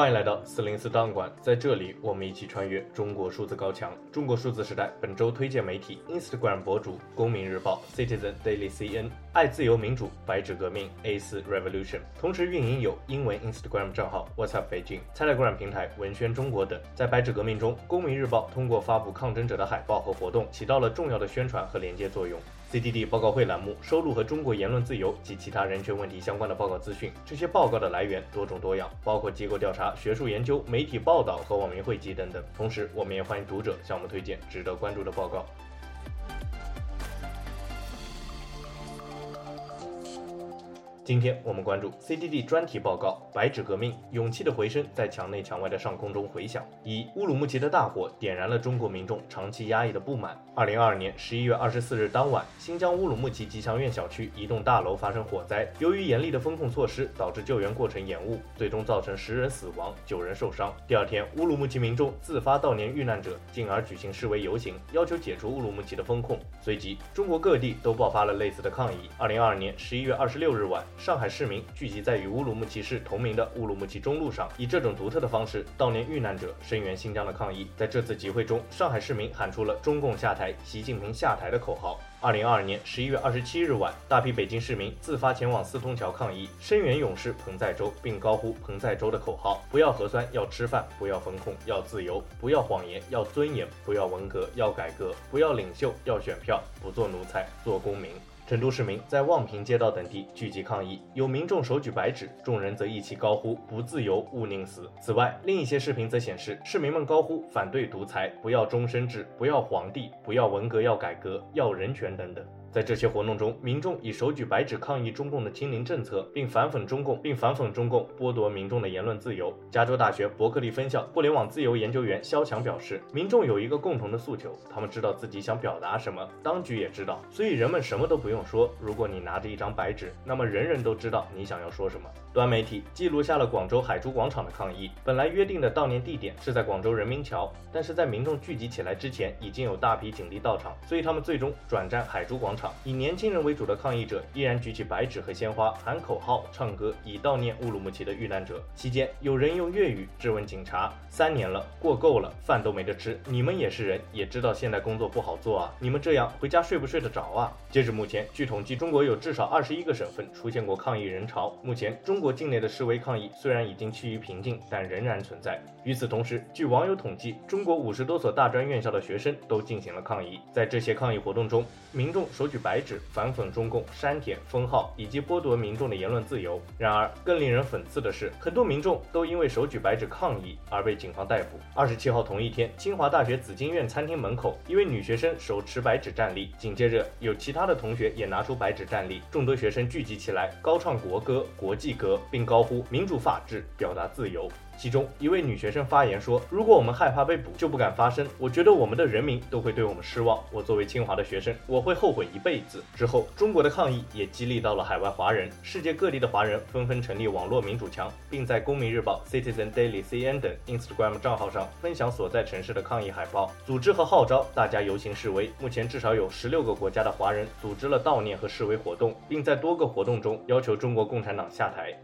欢迎来到四零四档案馆，在这里我们一起穿越中国数字高墙。中国数字时代本周推荐媒体：Instagram 博主公民日报 Citizen Daily CN，爱自由民主白纸革命 A4 Revolution，同时运营有英文 Instagram 账号 what's up 北京、Telegram 平台文宣中国等。在白纸革命中，公民日报通过发布抗争者的海报和活动，起到了重要的宣传和连接作用。CDD 报告会栏目收录和中国言论自由及其他人权问题相关的报告资讯，这些报告的来源多种多样，包括机构调查、学术研究、媒体报道和网民汇集等等。同时，我们也欢迎读者向我们推荐值得关注的报告。今天我们关注 CDD 专题报告《白纸革命：勇气的回声在墙内墙外的上空中回响》。一乌鲁木齐的大火点燃了中国民众长期压抑的不满。二零二二年十一月二十四日当晚，新疆乌鲁木齐吉祥苑小区一栋大楼发生火灾，由于严厉的封控措施，导致救援过程延误，最终造成十人死亡、九人受伤。第二天，乌鲁木齐民众自发悼念遇难者，进而举行示威游行，要求解除乌鲁木齐的封控。随即，中国各地都爆发了类似的抗议。二零二二年十一月二十六日晚，上海市民聚集在与乌鲁木齐市同名的乌鲁木齐中路上，以这种独特的方式悼念遇难者，声援新疆的抗议。在这次集会中，上海市民喊出了“中共下台，习近平下台”的口号。二零二二年十一月二十七日晚，大批北京市民自发前往四通桥抗议，声援勇士彭载舟，并高呼“彭载舟”的口号：“不要核酸，要吃饭；不要封控，要自由；不要谎言，要尊严；不要文革，要改革；不要领袖，要选票；不做奴才，做公民。”成都市民在望平街道等地聚集抗议，有民众手举白纸，众人则一起高呼“不自由，勿宁死”。此外，另一些视频则显示，市民们高呼“反对独裁，不要终身制，不要皇帝，不要文革，要改革，要人权”等等。在这些活动中，民众以手举白纸抗议中共的清零政策，并反讽中共，并反讽中共剥夺民众的言论自由。加州大学伯克利分校互联网自由研究员肖强表示，民众有一个共同的诉求，他们知道自己想表达什么，当局也知道，所以人们什么都不用说。如果你拿着一张白纸，那么人人都知道你想要说什么。端媒体记录下了广州海珠广场的抗议，本来约定的悼念地点是在广州人民桥，但是在民众聚集起来之前，已经有大批警力到场，所以他们最终转战海珠广场。以年轻人为主的抗议者依然举起白纸和鲜花，喊口号、唱歌，以悼念乌鲁木齐的遇难者。期间，有人用粤语质问警察：“三年了，过够了，饭都没得吃。你们也是人，也知道现在工作不好做啊，你们这样回家睡不睡得着啊？”截至目前，据统计，中国有至少二十一个省份出现过抗议人潮。目前，中国境内的示威抗议虽然已经趋于平静，但仍然存在。与此同时，据网友统计，中国五十多所大专院校的学生都进行了抗议。在这些抗议活动中，民众手举白纸反讽中共删帖、封号以及剥夺民众的言论自由。然而，更令人讽刺的是，很多民众都因为手举白纸抗议而被警方逮捕。二十七号同一天，清华大学紫金院餐厅门口，一位女学生手持白纸站立，紧接着有其。他的同学也拿出白纸站立，众多学生聚集起来，高唱国歌、国际歌，并高呼“民主法治，表达自由”。其中一位女学生发言说：“如果我们害怕被捕，就不敢发声。我觉得我们的人民都会对我们失望。我作为清华的学生，我会后悔一辈子。”之后，中国的抗议也激励到了海外华人，世界各地的华人纷纷成立网络民主墙，并在公民日报、Citizen Daily CN 等 Instagram 账号上分享所在城市的抗议海报，组织和号召大家游行示威。目前，至少有十六个国家的华人组织了悼念和示威活动，并在多个活动中要求中国共产党下台。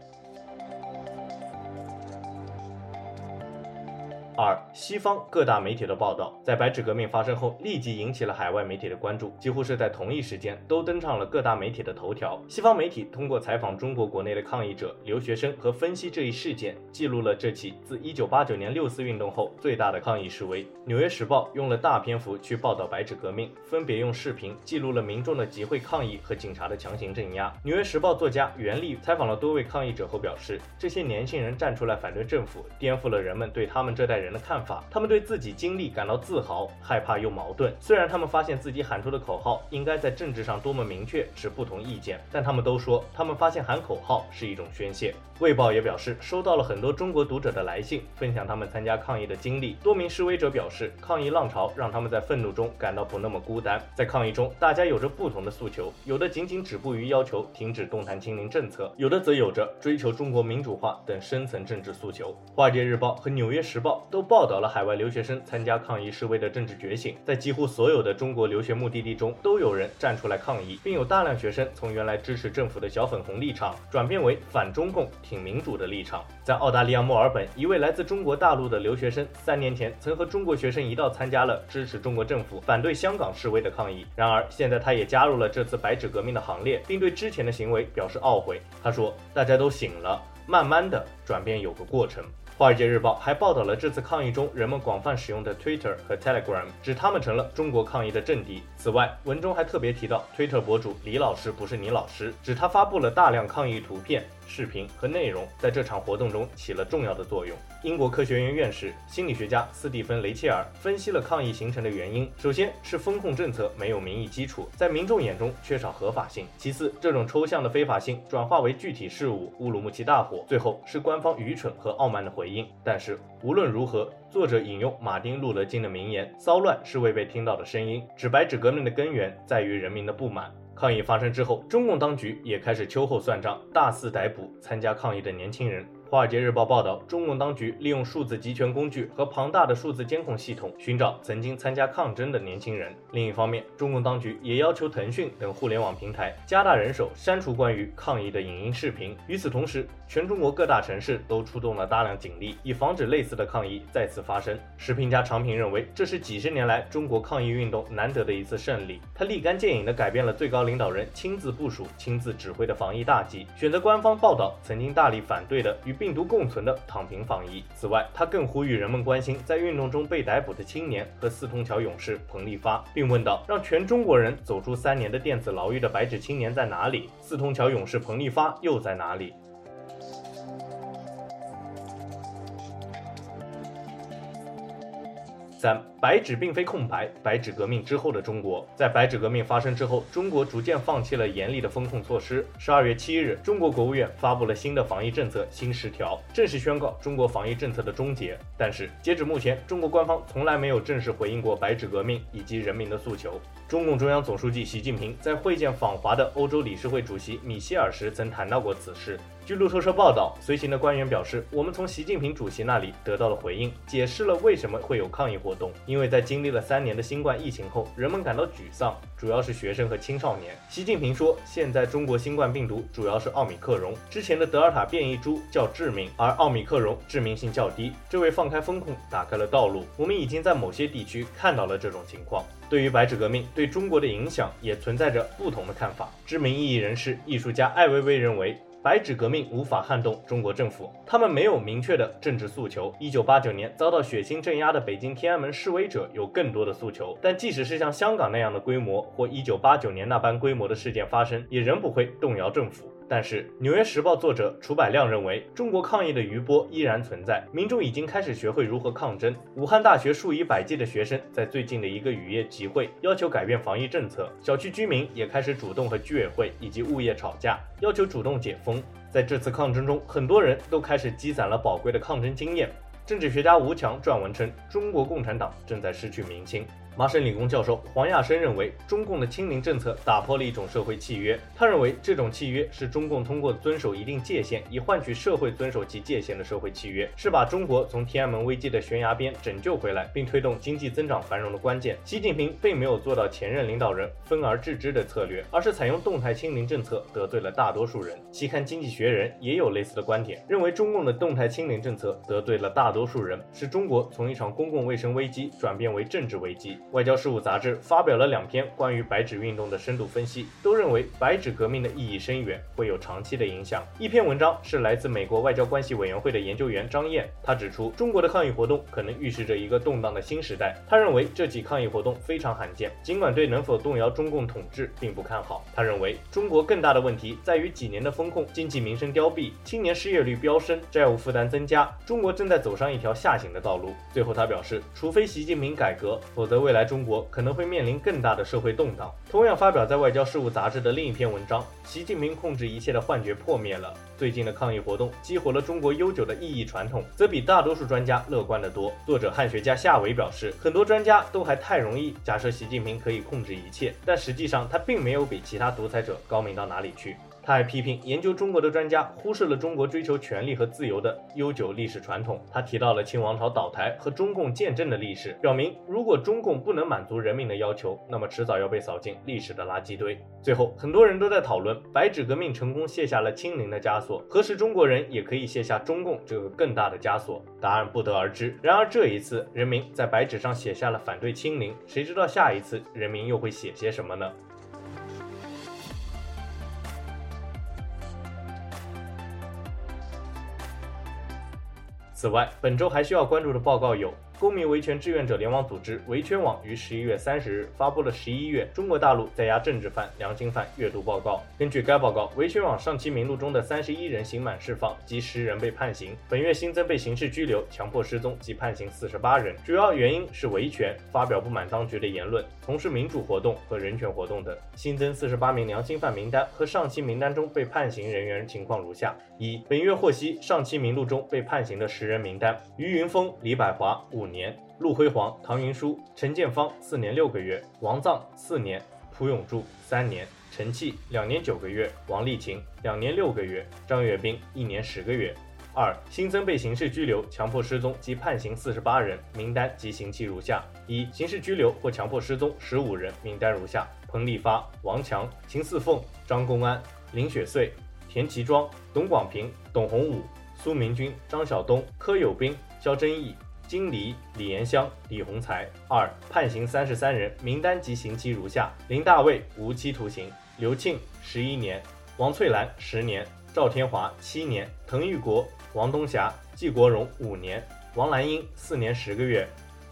二、西方各大媒体的报道，在白纸革命发生后，立即引起了海外媒体的关注，几乎是在同一时间都登上了各大媒体的头条。西方媒体通过采访中国国内的抗议者、留学生和分析这一事件，记录了这起自1989年六四运动后最大的抗议示威。《纽约时报》用了大篇幅去报道白纸革命，分别用视频记录了民众的集会抗议和警察的强行镇压。《纽约时报》作家袁立采访了多位抗议者后表示，这些年轻人站出来反对政府，颠覆了人们对他们这代人。人的看法，他们对自己经历感到自豪、害怕又矛盾。虽然他们发现自己喊出的口号应该在政治上多么明确，持不同意见，但他们都说，他们发现喊口号是一种宣泄。卫报也表示，收到了很多中国读者的来信，分享他们参加抗议的经历。多名示威者表示，抗议浪潮让他们在愤怒中感到不那么孤单。在抗议中，大家有着不同的诉求，有的仅仅止步于要求停止动弹清零政策，有的则有着追求中国民主化等深层政治诉求。华尔街日报和纽约时报都。都报道了海外留学生参加抗议示威的政治觉醒。在几乎所有的中国留学目的地中，都有人站出来抗议，并有大量学生从原来支持政府的小粉红立场转变为反中共、挺民主的立场。在澳大利亚墨尔本，一位来自中国大陆的留学生三年前曾和中国学生一道参加了支持中国政府、反对香港示威的抗议。然而，现在他也加入了这次白纸革命的行列，并对之前的行为表示懊悔。他说：“大家都醒了，慢慢的转变有个过程。”《华尔街日报》还报道了这次抗议中人们广泛使用的 Twitter 和 Telegram，指他们成了中国抗议的阵地。此外，文中还特别提到 Twitter 博主李老师不是你老师，指他发布了大量抗议图片。视频和内容在这场活动中起了重要的作用。英国科学院院士、心理学家斯蒂芬·雷切尔分析了抗议形成的原因：首先是风控政策没有民意基础，在民众眼中缺少合法性；其次，这种抽象的非法性转化为具体事物，乌鲁木齐大火；最后是官方愚蠢和傲慢的回应。但是无论如何，作者引用马丁·路德·金的名言：“骚乱是未被听到的声音。”指白纸革命的根源在于人民的不满。抗议发生之后，中共当局也开始秋后算账，大肆逮捕参加抗议的年轻人。《华尔街日报》报道，中共当局利用数字集权工具和庞大的数字监控系统，寻找曾经参加抗争的年轻人。另一方面，中共当局也要求腾讯等互联网平台加大人手，删除关于抗议的影音视频。与此同时，全中国各大城市都出动了大量警力，以防止类似的抗议再次发生。时评家常平认为，这是几十年来中国抗议运动难得的一次胜利。他立竿见影地改变了最高领导人亲自部署、亲自指挥的防疫大计，选择官方报道曾经大力反对的与病毒共存的躺平防疫。此外，他更呼吁人们关心在运动中被逮捕的青年和四通桥勇士彭立发，并问道：“让全中国人走出三年的电子牢狱的白纸青年在哪里？四通桥勇士彭立发又在哪里？”三，白纸并非空白。白纸革命之后的中国，在白纸革命发生之后，中国逐渐放弃了严厉的封控措施。十二月七日，中国国务院发布了新的防疫政策新十条，正式宣告中国防疫政策的终结。但是，截止目前，中国官方从来没有正式回应过白纸革命以及人民的诉求。中共中央总书记习近平在会见访华的欧洲理事会主席米歇尔时曾谈到过此事。据路透社报道，随行的官员表示，我们从习近平主席那里得到了回应，解释了为什么会有抗议活动。因为在经历了三年的新冠疫情后，人们感到沮丧，主要是学生和青少年。习近平说，现在中国新冠病毒主要是奥米克戎，之前的德尔塔变异株较致命，而奥米克戎致命性较低。这为放开风控打开了道路。我们已经在某些地区看到了这种情况。对于白纸革命对中国的影响，也存在着不同的看法。知名异议人士、艺术家艾薇薇认为。白纸革命无法撼动中国政府，他们没有明确的政治诉求。一九八九年遭到血腥镇压的北京天安门示威者有更多的诉求，但即使是像香港那样的规模或一九八九年那般规模的事件发生，也仍不会动摇政府。但是，《纽约时报》作者楚百亮认为，中国抗议的余波依然存在，民众已经开始学会如何抗争。武汉大学数以百计的学生在最近的一个雨夜集会，要求改变防疫政策。小区居民也开始主动和居委会以及物业吵架，要求主动解封。在这次抗争中，很多人都开始积攒了宝贵的抗争经验。政治学家吴强撰文称，中国共产党正在失去民心。麻省理工教授黄亚生认为，中共的清零政策打破了一种社会契约。他认为，这种契约是中共通过遵守一定界限，以换取社会遵守其界限的社会契约，是把中国从天安门危机的悬崖边拯救回来，并推动经济增长繁荣的关键。习近平并没有做到前任领导人分而治之的策略，而是采用动态清零政策，得罪了大多数人。期刊《经济学人》也有类似的观点，认为中共的动态清零政策得罪了大多数人，使中国从一场公共卫生危机转变为政治危机。外交事务杂志发表了两篇关于白纸运动的深度分析，都认为白纸革命的意义深远，会有长期的影响。一篇文章是来自美国外交关系委员会的研究员张燕，他指出中国的抗议活动可能预示着一个动荡的新时代。他认为这起抗议活动非常罕见，尽管对能否动摇中共统治并不看好。他认为中国更大的问题在于几年的封控，经济民生凋敝，青年失业率飙升，债务负担增加，中国正在走上一条下行的道路。最后他表示，除非习近平改革，否则未来来中国。可能会面临更大的社会动荡。同样发表在《外交事务》杂志的另一篇文章，习近平控制一切的幻觉破灭了。最近的抗议活动激活了中国悠久的异议传统，则比大多数专家乐观得多。作者汉学家夏维表示，很多专家都还太容易假设习近平可以控制一切，但实际上他并没有比其他独裁者高明到哪里去。他还批评研究中国的专家忽视了中国追求权力和自由的悠久历史传统。他提到了清王朝倒台和中共建政的历史，表明如果中共不能满足人民的要求，那么迟早要被扫进历史的垃圾堆。最后，很多人都在讨论白纸革命成功卸下了清零的枷锁，何时中国人也可以卸下中共这个更大的枷锁？答案不得而知。然而这一次，人民在白纸上写下了反对清零，谁知道下一次人民又会写些什么呢？此外，本周还需要关注的报告有。公民维权志愿者联网组织维权网于十一月三十日发布了十一月中国大陆在押政治犯、良心犯阅读报告。根据该报告，维权网上期名录中的三十一人刑满释放及十人被判刑，本月新增被刑事拘留、强迫失踪及判刑四十八人，主要原因是维权、发表不满当局的言论、从事民主活动和人权活动等。新增四十八名良心犯名单和上期名单中被判刑人员情况如下：一、本月获悉上期名录中被判刑的十人名单：于云峰、李百华五。年，陆辉煌、唐云舒、陈建芳四年六个月，王藏四年，蒲永柱三年，陈弃两年九个月，王丽琴两年六个月，张阅兵一年十个月。二、新增被刑事拘留、强迫失踪及判刑四十八人，名单及刑期如下：一、刑事拘留或强迫失踪十五人，名单如下：彭丽发、王强、秦四凤、张公安、林雪穗、田其庄、董广平、董洪武、苏明军、张晓东、柯有斌、肖真义。金黎、李延香、李洪才。二、判刑三十三人，名单及刑期如下：林大卫无期徒刑，刘庆十一年，王翠兰十年，赵天华七年，滕玉国、王东霞、季国荣五年，王兰英四年十个月，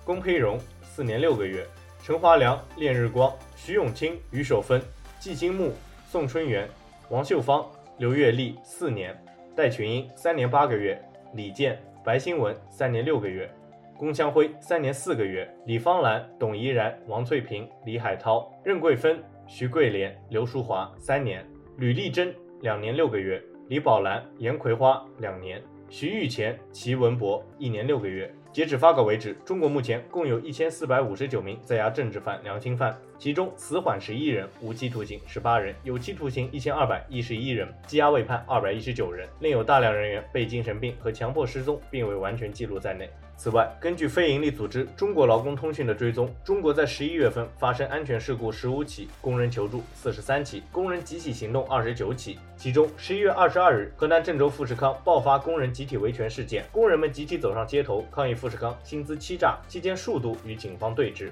龚培荣四年六个月，陈华良、练日光、徐永清、余守芬、季金木、宋春元、王秀芳、刘月丽四年，戴群英三年八个月，李健、白新文三年六个月。龚湘辉三年四个月，李芳兰、董怡然、王翠萍、李海涛、任桂芬、徐桂莲、刘淑华三年，吕丽珍两年六个月，李宝兰、严葵花两年，徐玉前、齐文博一年六个月。截止发稿为止，中国目前共有一千四百五十九名在押政治犯、良心犯，其中死缓十一人，无期徒刑十八人，有期徒刑一千二百一十一人，羁押未判二百一十九人，另有大量人员被精神病和强迫失踪，并未完全记录在内。此外，根据非营利组织中国劳工通讯的追踪，中国在十一月份发生安全事故十五起，工人求助四十三起，工人集体行动二十九起。其中，十一月二十二日，河南郑州富士康爆发工人集体维权事件，工人们集体走上街头抗议富士康薪资欺诈，期间数度与警方对峙。